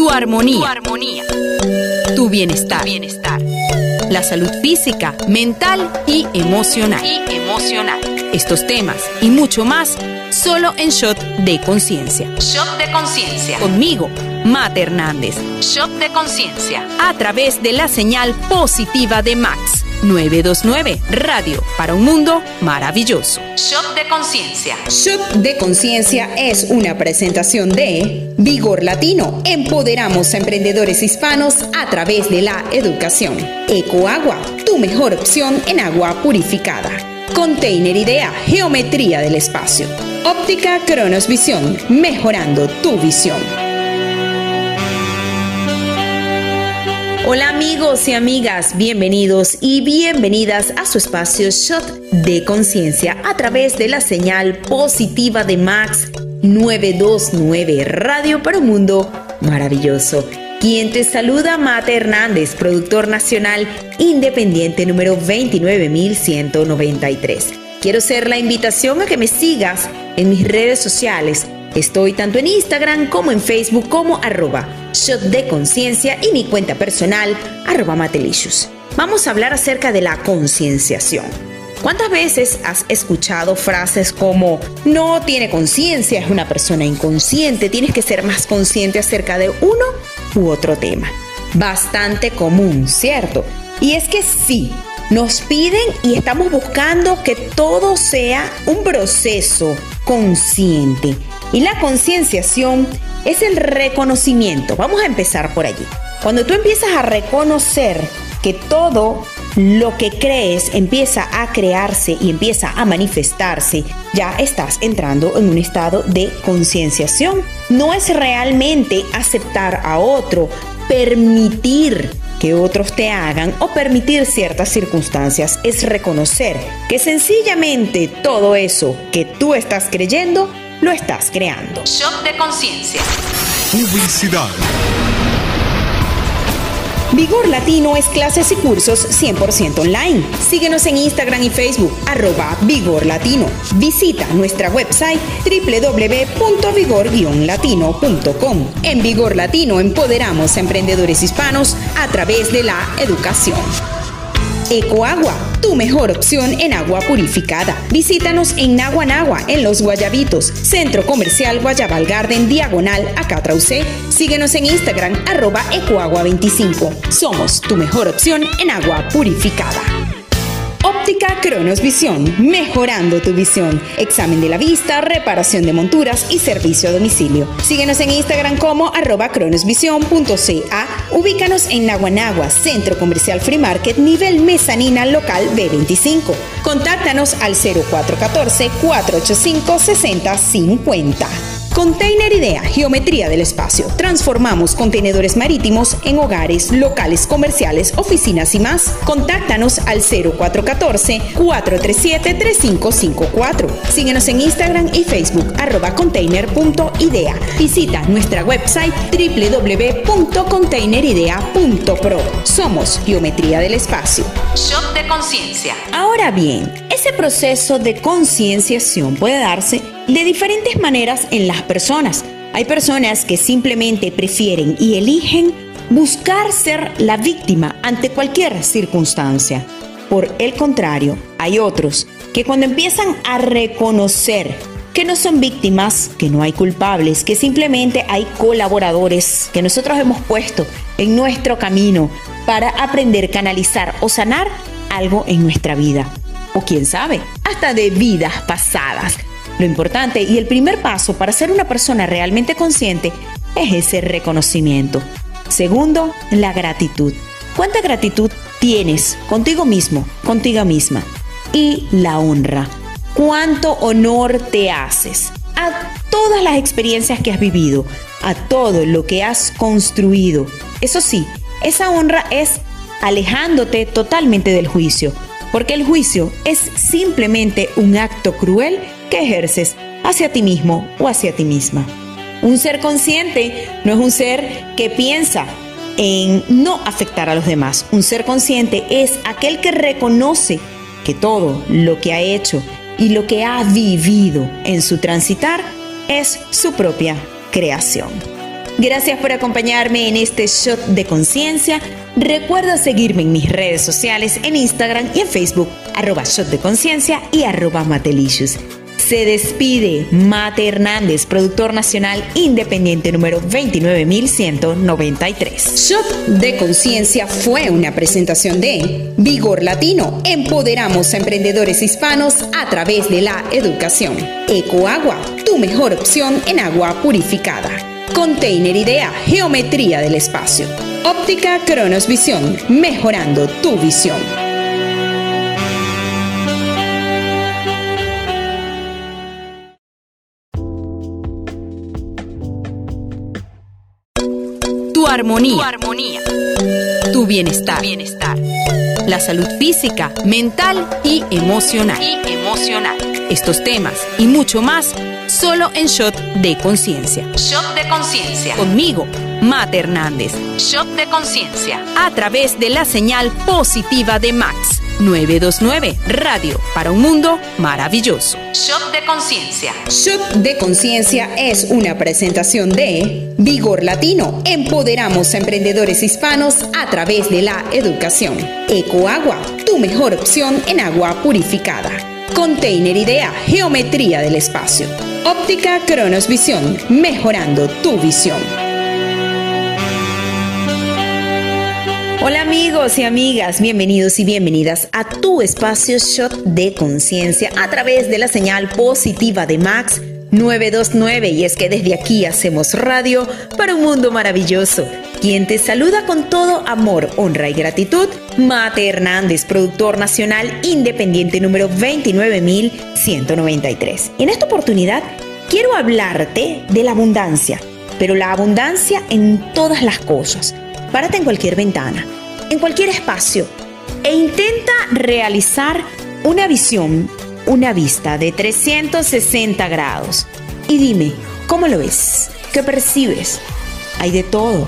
tu armonía, tu, armonía. tu bienestar. bienestar. La salud física, mental y emocional. y emocional. Estos temas y mucho más solo en Shot de Conciencia. Shot de Conciencia. Conmigo, Mate Hernández. Shot de Conciencia. A través de la señal positiva de Max 929 Radio para un mundo maravilloso. Shot de Conciencia. Shot de Conciencia es una presentación de Vigor Latino. Empoderamos a emprendedores hispanos a través de la educación. Ecoagua, tu mejor opción en agua purificada. Container Idea, Geometría del Espacio. Óptica Cronos Visión, mejorando tu visión. Hola amigos y amigas, bienvenidos y bienvenidas a su espacio Shot de Conciencia a través de la señal positiva de Max 929 Radio para un Mundo Maravilloso. Quien te saluda, Mate Hernández, productor nacional independiente número 29193. Quiero ser la invitación a que me sigas en mis redes sociales. Estoy tanto en Instagram como en Facebook como arroba shot de conciencia y mi cuenta personal arroba matelicious. Vamos a hablar acerca de la concienciación. ¿Cuántas veces has escuchado frases como no tiene conciencia, es una persona inconsciente, tienes que ser más consciente acerca de uno u otro tema? Bastante común, ¿cierto? Y es que sí, nos piden y estamos buscando que todo sea un proceso consciente. Y la concienciación es el reconocimiento. Vamos a empezar por allí. Cuando tú empiezas a reconocer que todo lo que crees empieza a crearse y empieza a manifestarse, ya estás entrando en un estado de concienciación. No es realmente aceptar a otro, permitir que otros te hagan o permitir ciertas circunstancias, es reconocer que sencillamente todo eso que tú estás creyendo, lo estás creando. Shock de conciencia. Publicidad. Vigor Latino es clases y cursos 100% online. Síguenos en Instagram y Facebook, arroba Vigor Latino. Visita nuestra website www.vigor-latino.com. En Vigor Latino empoderamos a emprendedores hispanos a través de la educación. Ecoagua, tu mejor opción en agua purificada. Visítanos en Naguanagua, en Los Guayabitos, Centro Comercial Guayabal Garden, Diagonal a Catrauce. Síguenos en Instagram, arroba Ecoagua25. Somos tu mejor opción en agua purificada. Óptica Cronos Visión, mejorando tu visión. Examen de la vista, reparación de monturas y servicio a domicilio. Síguenos en Instagram como arroba cronosvision.ca. Ubícanos en Naguanagua, Centro Comercial Free Market, nivel mezanina local B25. Contáctanos al 0414 485 6050. Container Idea, Geometría del Espacio. Transformamos contenedores marítimos en hogares, locales comerciales, oficinas y más. Contáctanos al 0414-437-3554. Síguenos en Instagram y Facebook, arroba container.idea. Visita nuestra website www.containeridea.pro. Somos Geometría del Espacio. Shop de conciencia. Ahora bien, ese proceso de concienciación puede darse de diferentes maneras en las personas. Hay personas que simplemente prefieren y eligen buscar ser la víctima ante cualquier circunstancia. Por el contrario, hay otros que cuando empiezan a reconocer que no son víctimas, que no hay culpables, que simplemente hay colaboradores que nosotros hemos puesto en nuestro camino para aprender, canalizar o sanar algo en nuestra vida. O quién sabe, hasta de vidas pasadas lo importante y el primer paso para ser una persona realmente consciente es ese reconocimiento. Segundo, la gratitud. ¿Cuánta gratitud tienes contigo mismo, contigo misma? Y la honra. ¿Cuánto honor te haces a todas las experiencias que has vivido, a todo lo que has construido? Eso sí, esa honra es alejándote totalmente del juicio, porque el juicio es simplemente un acto cruel que ejerces hacia ti mismo o hacia ti misma. Un ser consciente no es un ser que piensa en no afectar a los demás. Un ser consciente es aquel que reconoce que todo lo que ha hecho y lo que ha vivido en su transitar es su propia creación. Gracias por acompañarme en este shot de conciencia. Recuerda seguirme en mis redes sociales, en Instagram y en Facebook, arroba de conciencia y arroba matelicious. Se despide Mate Hernández, productor nacional independiente número 29193. Shot de Conciencia fue una presentación de Vigor Latino. Empoderamos a emprendedores hispanos a través de la educación. Ecoagua, tu mejor opción en agua purificada. Container Idea, Geometría del Espacio. Óptica Cronos Visión, mejorando tu visión. Armonía. Tu armonía. Tu bienestar. bienestar. La salud física, mental y emocional. Y emocional. Estos temas y mucho más solo en Shot de Conciencia. Shot de Conciencia. Conmigo, Mate Hernández. Shot de Conciencia. A través de la señal positiva de Max. 929 Radio para un mundo maravilloso. Shot de Conciencia. Shot de Conciencia es una presentación de Vigor Latino. Empoderamos a emprendedores hispanos a través de la educación. Ecoagua, tu mejor opción en agua purificada. Container Idea, Geometría del Espacio. Óptica Cronos Visión, mejorando tu visión. Hola amigos y amigas, bienvenidos y bienvenidas a tu espacio Shot de Conciencia a través de la señal positiva de Max 929 y es que desde aquí hacemos radio para un mundo maravilloso. Quien te saluda con todo amor, honra y gratitud, Mate Hernández, productor nacional independiente número 29193. En esta oportunidad quiero hablarte de la abundancia, pero la abundancia en todas las cosas. Párate en cualquier ventana, en cualquier espacio e intenta realizar una visión, una vista de 360 grados. Y dime, ¿cómo lo ves? ¿Qué percibes? Hay de todo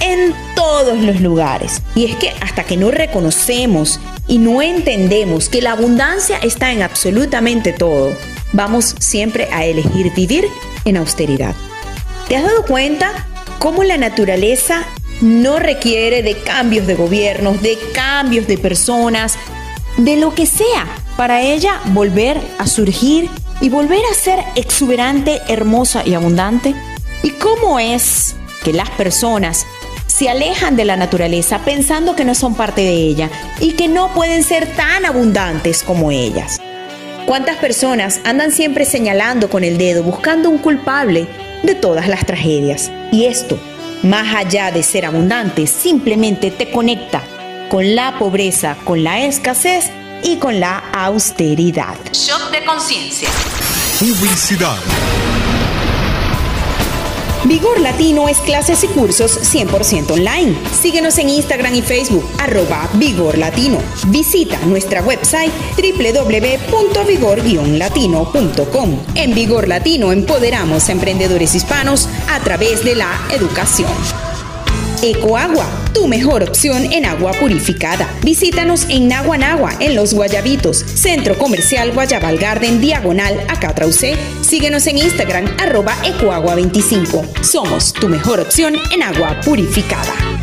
en todos los lugares. Y es que hasta que no reconocemos y no entendemos que la abundancia está en absolutamente todo, vamos siempre a elegir vivir en austeridad. ¿Te has dado cuenta cómo la naturaleza no requiere de cambios de gobiernos, de cambios de personas, de lo que sea, para ella volver a surgir y volver a ser exuberante, hermosa y abundante? ¿Y cómo es que las personas se alejan de la naturaleza pensando que no son parte de ella y que no pueden ser tan abundantes como ellas. ¿Cuántas personas andan siempre señalando con el dedo buscando un culpable de todas las tragedias? Y esto, más allá de ser abundante, simplemente te conecta con la pobreza, con la escasez y con la austeridad. Shock de conciencia. Publicidad. Vigor Latino es clases y cursos 100% online. Síguenos en Instagram y Facebook, arroba Vigor Latino. Visita nuestra website www.vigor-latino.com. En Vigor Latino empoderamos a emprendedores hispanos a través de la educación. Ecoagua, tu mejor opción en agua purificada. Visítanos en Naguanagua, en Los Guayabitos, Centro Comercial Guayabal Garden, diagonal a Catraucé. Síguenos en Instagram, arroba Ecoagua25. Somos tu mejor opción en agua purificada.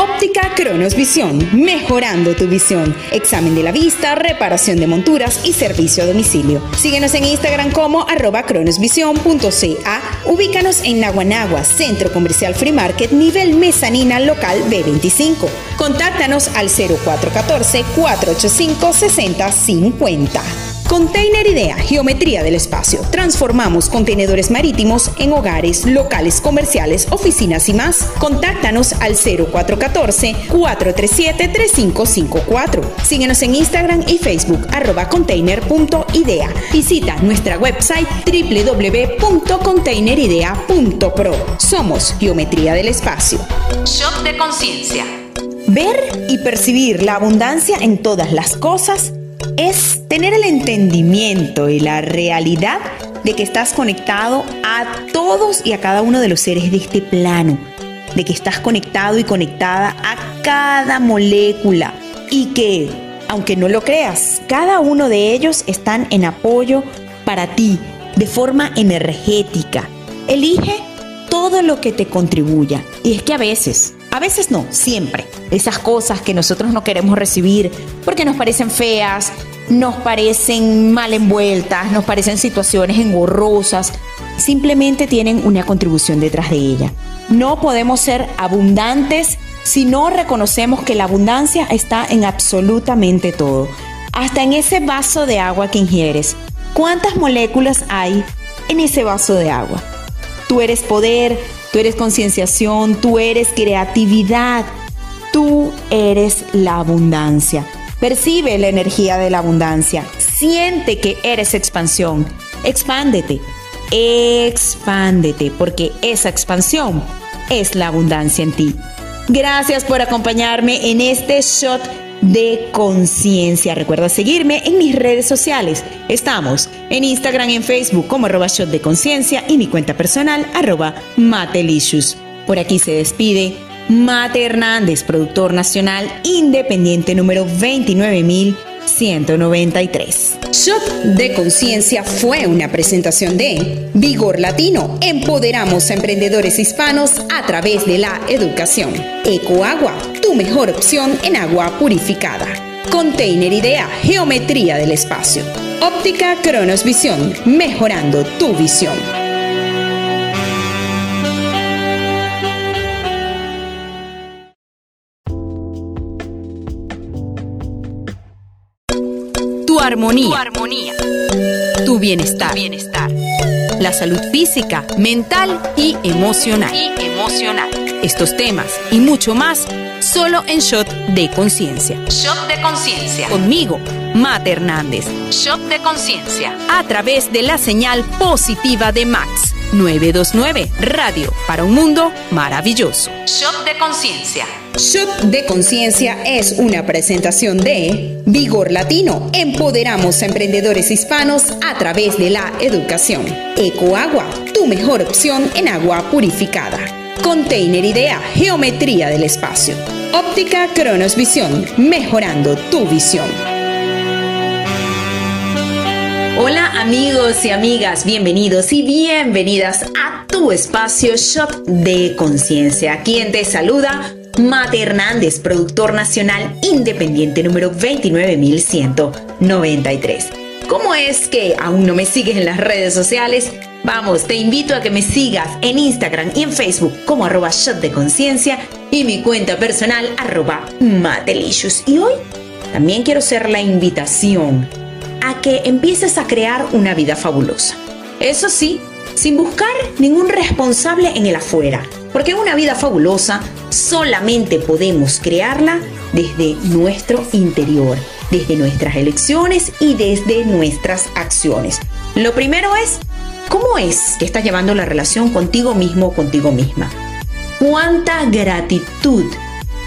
Óptica Cronos Visión, mejorando tu visión. Examen de la vista, reparación de monturas y servicio a domicilio. Síguenos en Instagram como arroba cronosvision.ca. Ubícanos en Naguanagua, Centro Comercial Free Market, nivel mezanina local B25. Contáctanos al 0414 485 6050. Container Idea, Geometría del Espacio. Transformamos contenedores marítimos en hogares, locales comerciales, oficinas y más. Contáctanos al 0414-437-3554. Síguenos en Instagram y Facebook arroba container.idea. Visita nuestra website www.containeridea.pro. Somos Geometría del Espacio. Shop de conciencia. Ver y percibir la abundancia en todas las cosas es tener el entendimiento y la realidad de que estás conectado a todos y a cada uno de los seres de este plano, de que estás conectado y conectada a cada molécula y que, aunque no lo creas, cada uno de ellos están en apoyo para ti de forma energética. Elige todo lo que te contribuya. Y es que a veces, a veces no, siempre, esas cosas que nosotros no queremos recibir porque nos parecen feas, nos parecen mal envueltas, nos parecen situaciones engorrosas, simplemente tienen una contribución detrás de ella. No podemos ser abundantes si no reconocemos que la abundancia está en absolutamente todo, hasta en ese vaso de agua que ingieres. ¿Cuántas moléculas hay en ese vaso de agua? Tú eres poder, tú eres concienciación, tú eres creatividad, tú eres la abundancia. Percibe la energía de la abundancia, siente que eres expansión, expándete, expándete, porque esa expansión es la abundancia en ti. Gracias por acompañarme en este shot de conciencia. Recuerda seguirme en mis redes sociales. Estamos en Instagram y en Facebook como arroba shot de conciencia y mi cuenta personal arroba matelicious. Por aquí se despide Mate Hernández, productor nacional independiente número 29000 193. Shot de Conciencia fue una presentación de Vigor Latino. Empoderamos a emprendedores hispanos a través de la educación. Ecoagua, tu mejor opción en agua purificada. Container Idea, Geometría del Espacio. Óptica Cronos Visión, mejorando tu visión. Armonía. Tu armonía. Tu bienestar. bienestar. La salud física, mental y emocional. Y emocional. Estos temas y mucho más solo en Shot de Conciencia. Shot de Conciencia. Conmigo, Mate Hernández. Shot de Conciencia. A través de la señal positiva de Max 929 Radio para un mundo maravilloso. Shot de Conciencia. Shot de Conciencia es una presentación de Vigor Latino. Empoderamos a emprendedores hispanos a través de la educación. Ecoagua, tu mejor opción en agua purificada. Container Idea, Geometría del Espacio. Óptica Cronos Visión, mejorando tu visión. Hola amigos y amigas, bienvenidos y bienvenidas a tu espacio Shot de Conciencia. Quien te saluda, Mate Hernández, productor nacional independiente número 29193. ¿Cómo es que aún no me sigues en las redes sociales? Vamos, te invito a que me sigas en Instagram y en Facebook como arroba shot de conciencia y mi cuenta personal arroba matelicious. Y hoy también quiero hacer la invitación a que empieces a crear una vida fabulosa. Eso sí, sin buscar ningún responsable en el afuera, porque una vida fabulosa solamente podemos crearla desde nuestro interior, desde nuestras elecciones y desde nuestras acciones. Lo primero es, ¿cómo es que estás llevando la relación contigo mismo o contigo misma? ¿Cuánta gratitud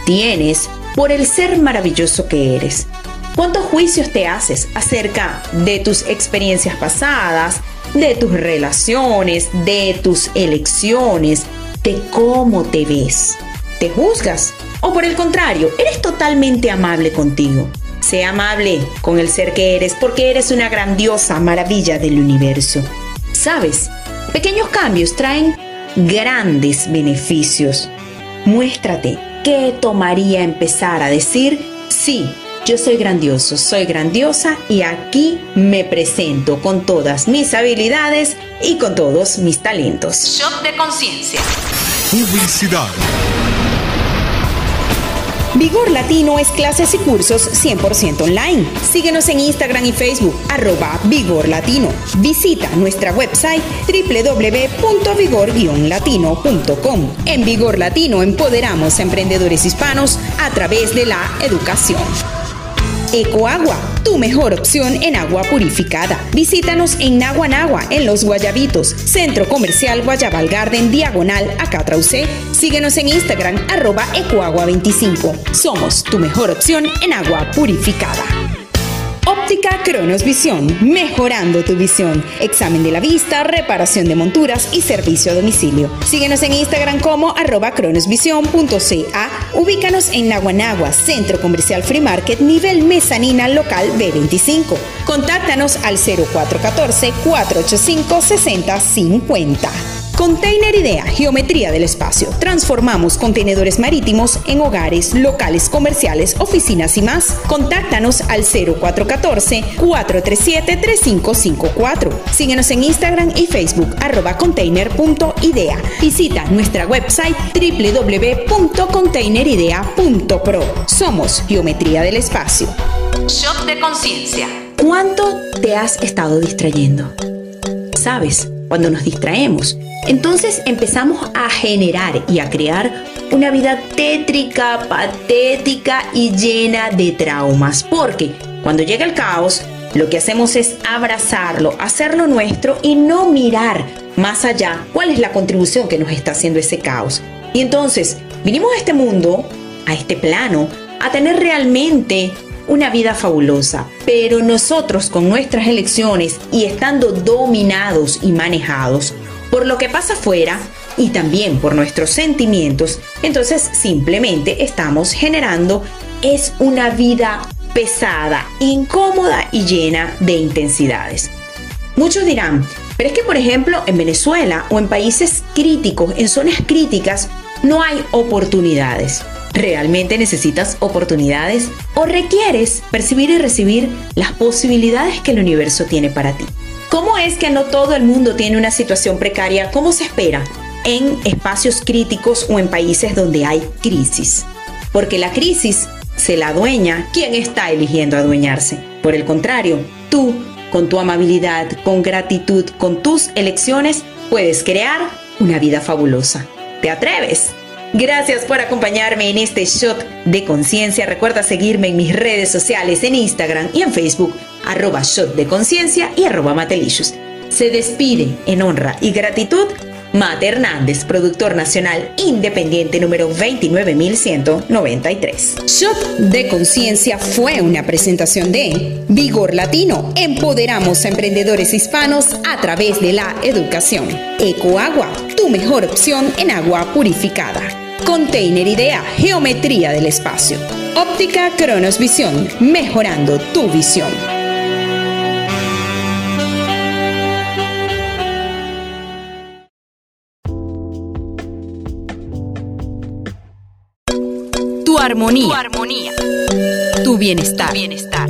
tienes por el ser maravilloso que eres? ¿Cuántos juicios te haces acerca de tus experiencias pasadas, de tus relaciones, de tus elecciones, de cómo te ves? ¿Te juzgas? ¿O por el contrario, eres totalmente amable contigo? Sé amable con el ser que eres porque eres una grandiosa maravilla del universo. ¿Sabes? Pequeños cambios traen grandes beneficios. Muéstrate qué tomaría empezar a decir sí yo soy grandioso, soy grandiosa y aquí me presento con todas mis habilidades y con todos mis talentos. Shot de conciencia. Publicidad. Vigor Latino es clases y cursos 100% online. Síguenos en Instagram y Facebook, arroba Vigor Latino. Visita nuestra website www.vigor-latino.com. En Vigor Latino empoderamos a emprendedores hispanos a través de la educación. Ecoagua, tu mejor opción en agua purificada. Visítanos en Naguanagua, en Los Guayabitos, Centro Comercial Guayabal Garden, Diagonal a Catrauce. Síguenos en Instagram, arroba Ecoagua25. Somos tu mejor opción en agua purificada. Óptica Cronos Visión, mejorando tu visión. Examen de la vista, reparación de monturas y servicio a domicilio. Síguenos en Instagram como arroba cronosvisión.ca. Ubícanos en Naguanagua, Centro Comercial Free Market, nivel mezanina local B25. Contáctanos al 0414 485 6050. Container Idea, Geometría del Espacio. Transformamos contenedores marítimos en hogares, locales comerciales, oficinas y más. Contáctanos al 0414-437-3554. Síguenos en Instagram y Facebook arroba container.idea. Visita nuestra website www.containeridea.pro. Somos Geometría del Espacio. Shop de conciencia. ¿Cuánto te has estado distrayendo? ¿Sabes? Cuando nos distraemos, entonces empezamos a generar y a crear una vida tétrica, patética y llena de traumas. Porque cuando llega el caos, lo que hacemos es abrazarlo, hacerlo nuestro y no mirar más allá cuál es la contribución que nos está haciendo ese caos. Y entonces, vinimos a este mundo, a este plano, a tener realmente una vida fabulosa, pero nosotros con nuestras elecciones y estando dominados y manejados por lo que pasa afuera y también por nuestros sentimientos, entonces simplemente estamos generando es una vida pesada, incómoda y llena de intensidades. Muchos dirán, pero es que por ejemplo en Venezuela o en países críticos, en zonas críticas, no hay oportunidades. ¿Realmente necesitas oportunidades o requieres percibir y recibir las posibilidades que el universo tiene para ti? ¿Cómo es que no todo el mundo tiene una situación precaria como se espera en espacios críticos o en países donde hay crisis? Porque la crisis se la adueña quien está eligiendo adueñarse. Por el contrario, tú, con tu amabilidad, con gratitud, con tus elecciones, puedes crear una vida fabulosa. ¿Te atreves? Gracias por acompañarme en este shot de conciencia. Recuerda seguirme en mis redes sociales, en Instagram y en Facebook, arroba shot de conciencia y arroba matelicious. Se despide en honra y gratitud Mate Hernández, productor nacional independiente número 29193. Shot de Conciencia fue una presentación de Vigor Latino. Empoderamos a emprendedores hispanos a través de la educación. Ecoagua, tu mejor opción en agua purificada. Container Idea, Geometría del Espacio. Óptica Cronos Visión, mejorando tu visión. Tu armonía. Tu armonía. Tu bienestar. Bienestar.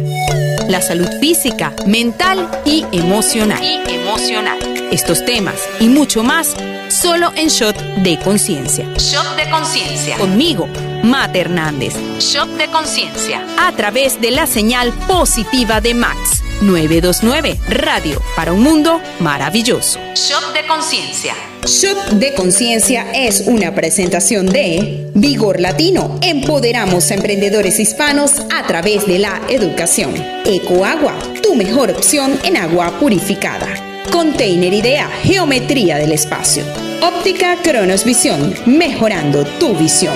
La salud física, mental y emocional. Y emocional. Estos temas y mucho más solo en Shot de Conciencia. Shot de Conciencia. Conmigo, Mate Hernández. Shot de Conciencia. A través de la señal positiva de Max 929 Radio para un mundo maravilloso. Shot de Conciencia. Shot de Conciencia es una presentación de Vigor Latino. Empoderamos a emprendedores hispanos a través de la educación. Ecoagua, tu mejor opción en agua purificada. Container Idea, Geometría del Espacio. Óptica Cronos Visión, mejorando tu visión.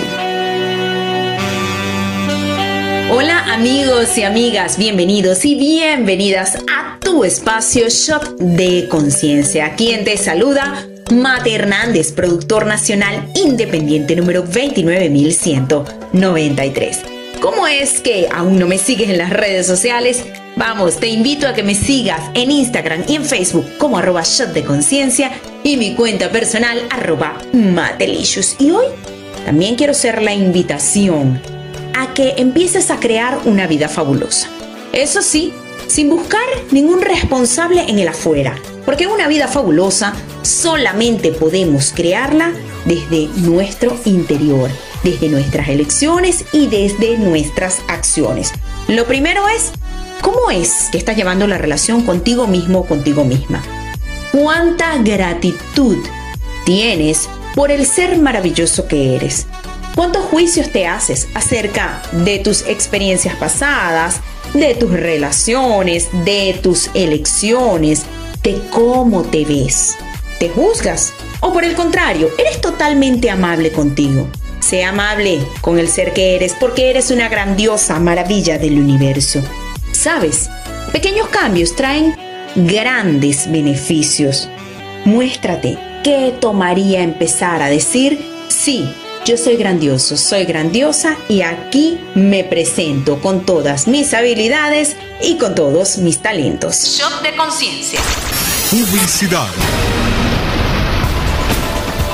Hola amigos y amigas, bienvenidos y bienvenidas a tu espacio Shop de Conciencia. Quien te saluda, Mate Hernández, productor nacional independiente número 29193. ¿Cómo es que aún no me sigues en las redes sociales? Vamos, te invito a que me sigas en Instagram y en Facebook como arroba shot de conciencia y mi cuenta personal arroba matelicious. Y hoy también quiero hacer la invitación a que empieces a crear una vida fabulosa. Eso sí, sin buscar ningún responsable en el afuera, porque una vida fabulosa solamente podemos crearla desde nuestro interior, desde nuestras elecciones y desde nuestras acciones. Lo primero es ¿Cómo es que estás llevando la relación contigo mismo o contigo misma? ¿Cuánta gratitud tienes por el ser maravilloso que eres? ¿Cuántos juicios te haces acerca de tus experiencias pasadas, de tus relaciones, de tus elecciones, de cómo te ves? ¿Te juzgas? ¿O por el contrario, eres totalmente amable contigo? Sé amable con el ser que eres porque eres una grandiosa maravilla del universo. ¿Sabes? Pequeños cambios traen grandes beneficios. Muéstrate qué tomaría empezar a decir, sí, yo soy grandioso, soy grandiosa y aquí me presento con todas mis habilidades y con todos mis talentos. Shop de conciencia. Publicidad.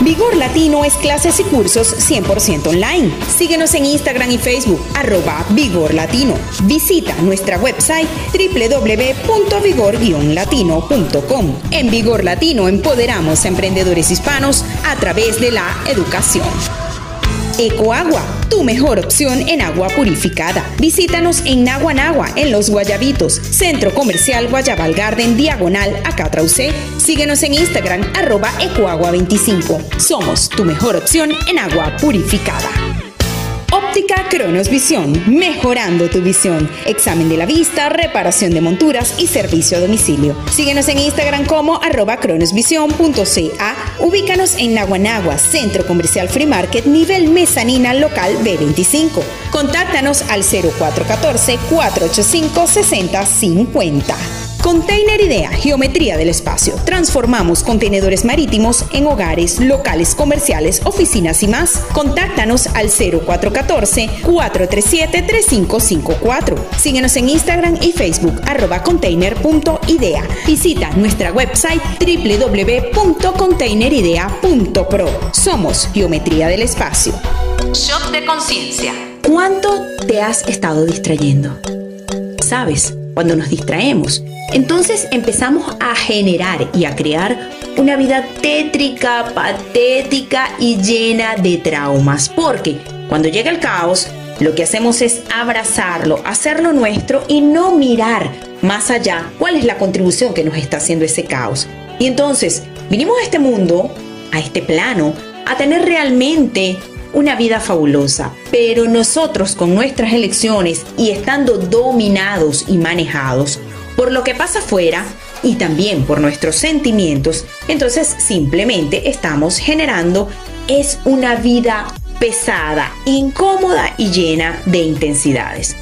Vigor Latino es clases y cursos 100% online. Síguenos en Instagram y Facebook, arroba Vigor Latino. Visita nuestra website www.vigor-latino.com. En Vigor Latino empoderamos a emprendedores hispanos a través de la educación. Ecoagua, tu mejor opción en agua purificada. Visítanos en Naguanagua, en Los Guayabitos, Centro Comercial Guayabal Garden, diagonal a. Síguenos en Instagram, arroba Ecoagua25. Somos tu mejor opción en agua purificada. Cronos Visión, mejorando tu visión. Examen de la vista, reparación de monturas y servicio a domicilio. Síguenos en Instagram como arroba cronosvision.ca. Ubícanos en Naguanagua, Centro Comercial Free Market, nivel mezanina local B25. Contáctanos al 0414 485 6050. Container Idea, Geometría del Espacio. Transformamos contenedores marítimos en hogares, locales comerciales, oficinas y más. Contáctanos al 0414-437-3554. Síguenos en Instagram y Facebook arroba container.idea. Visita nuestra website www.containeridea.pro. Somos Geometría del Espacio. Shop de conciencia. ¿Cuánto te has estado distrayendo? ¿Sabes? Cuando nos distraemos, entonces empezamos a generar y a crear una vida tétrica, patética y llena de traumas. Porque cuando llega el caos, lo que hacemos es abrazarlo, hacerlo nuestro y no mirar más allá cuál es la contribución que nos está haciendo ese caos. Y entonces, vinimos a este mundo, a este plano, a tener realmente una vida fabulosa, pero nosotros con nuestras elecciones y estando dominados y manejados, por lo que pasa afuera y también por nuestros sentimientos, entonces simplemente estamos generando es una vida pesada, incómoda y llena de intensidades.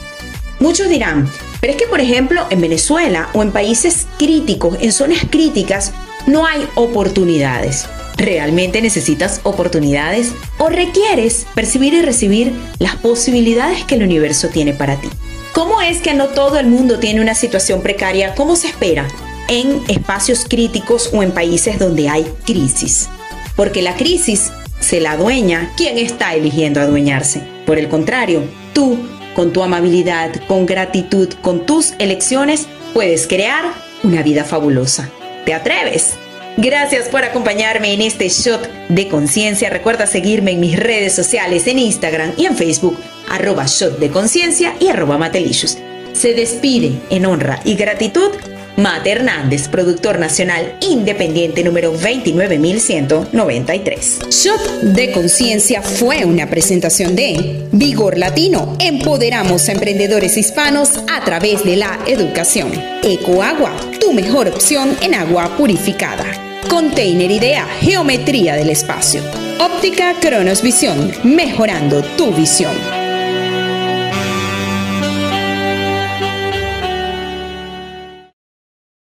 Muchos dirán, pero es que por ejemplo en Venezuela o en países críticos, en zonas críticas, no hay oportunidades. ¿Realmente necesitas oportunidades o requieres percibir y recibir las posibilidades que el universo tiene para ti? ¿Cómo es que no todo el mundo tiene una situación precaria como se espera en espacios críticos o en países donde hay crisis? Porque la crisis se la adueña quien está eligiendo adueñarse. Por el contrario, tú, con tu amabilidad, con gratitud, con tus elecciones, puedes crear una vida fabulosa. ¿Te atreves? Gracias por acompañarme en este shot de conciencia. Recuerda seguirme en mis redes sociales, en Instagram y en Facebook arroba shot de conciencia y arroba matelicious. Se despide en honra y gratitud Mate Hernández, productor nacional independiente número 29193. Shot de Conciencia fue una presentación de Vigor Latino. Empoderamos a emprendedores hispanos a través de la educación. Ecoagua, tu mejor opción en agua purificada. Container Idea, Geometría del Espacio. Óptica Cronos Visión, mejorando tu visión.